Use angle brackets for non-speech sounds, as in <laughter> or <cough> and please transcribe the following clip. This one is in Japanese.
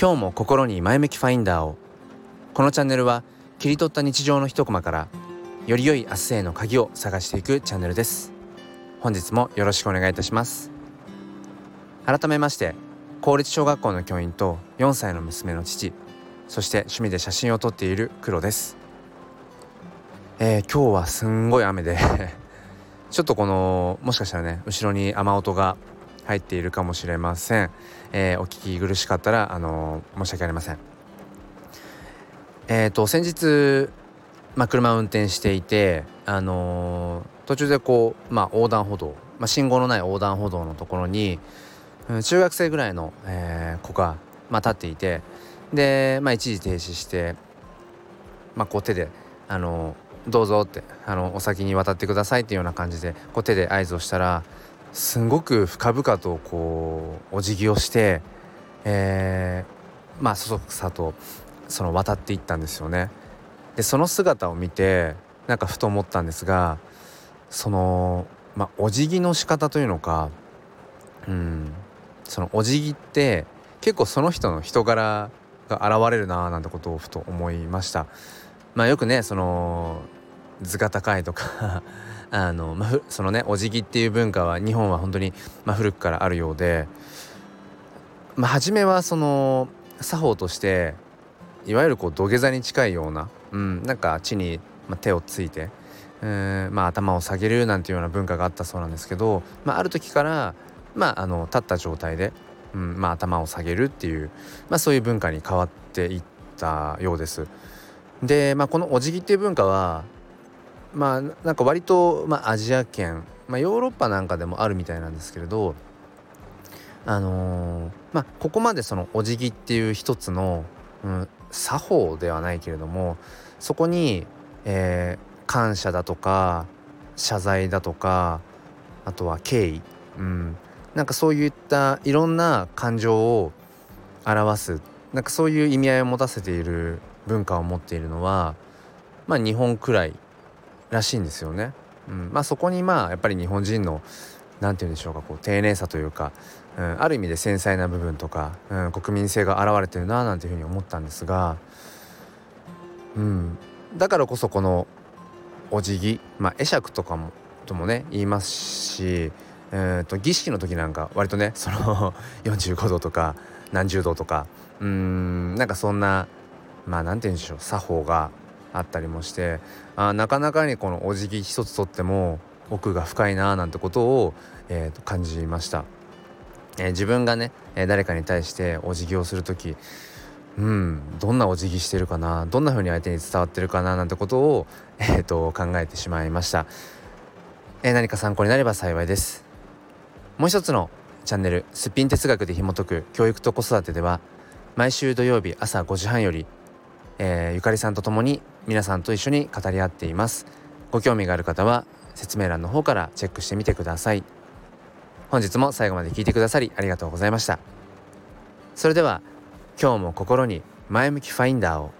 今日も心に前向きファインダーを。このチャンネルは切り取った日常の一コマからより良い明日への鍵を探していくチャンネルです。本日もよろしくお願いいたします。改めまして公立小学校の教員と4歳の娘の父そして趣味で写真を撮っている黒です、えー、今日はすんごい雨で <laughs> ちょっとこのもしかしたらね後ろに雨音が入っているかもしれません、えー、お聞き苦しかったらあの申し訳ありません。えっ、ー、と先日まあ、車を運転していて、あのー、途中でこう、まあ、横断歩道、まあ、信号のない横断歩道のところに、うん、中学生ぐらいの、えー、子が、まあ、立っていてで、まあ、一時停止して、まあ、こう手で、あのー、どうぞってあのお先に渡ってくださいっていうような感じでこう手で合図をしたらすごく深々とこうお辞儀をして、えー、まあそそくさとその渡っていったんですよね。でその姿を見てなんかふと思ったんですがそのまあお辞儀の仕方というのかうんそのお辞儀って結構その人の人柄が現れるなーなんてことをふと思いました。まあよくねその図が高いとかあの、まあ、そのねお辞儀っていう文化は日本は本当に、まあ、古くからあるようで、まあ、初めはその作法としていわゆるこう土下座に近いような、うん、なんか地に、まあ、手をついて、えーまあ、頭を下げるなんていうような文化があったそうなんですけど、まあ、ある時から、まあ、あの立った状態で、うんまあ、頭を下げるっていう、まあ、そういう文化に変わっていったようです。で、まあ、このお辞儀っていう文化はまあなんか割と、まあ、アジア圏、まあ、ヨーロッパなんかでもあるみたいなんですけれどあのー、まあここまでそのお辞儀っていう一つの、うん、作法ではないけれどもそこに、えー、感謝だとか謝罪だとかあとは敬意、うん、なんかそういったいろんな感情を表すなんかそういう意味合いを持たせている文化を持っているのはまあ日本くらいらしいんですよね。うん、まあそこにまあやっぱり日本人の何て言うんでしょうかこう丁寧さというか、うん、ある意味で繊細な部分とか、うん、国民性が現れてるななんていうふうに思ったんですが、うん、だからこそこのお辞儀まあ会釈とかもともね言いますし、えーと、儀式の時なんか割とねその <laughs> 45度とか何十度とかうんなんかそんなまあ何て言うんでしょう作法があったりもしてあなかなかにこのお辞儀一つとっても奥が深いななんてことを、えー、と感じました、えー、自分がね、えー、誰かに対してお辞儀をする時うんどんなお辞儀してるかなどんな風に相手に伝わってるかななんてことを、えー、と考えてしまいました、えー、何か参考になれば幸いです。もう一つのチャンネル「すっぴん哲学で紐解く教育と子育て」では毎週土曜日朝5時半よりえー、ゆかりさんと共に皆さんと一緒に語り合っています。ご興味がある方は説明欄の方からチェックしてみてください。本日も最後まで聞いてくださりありがとうございました。それでは今日も心に前向きファインダーを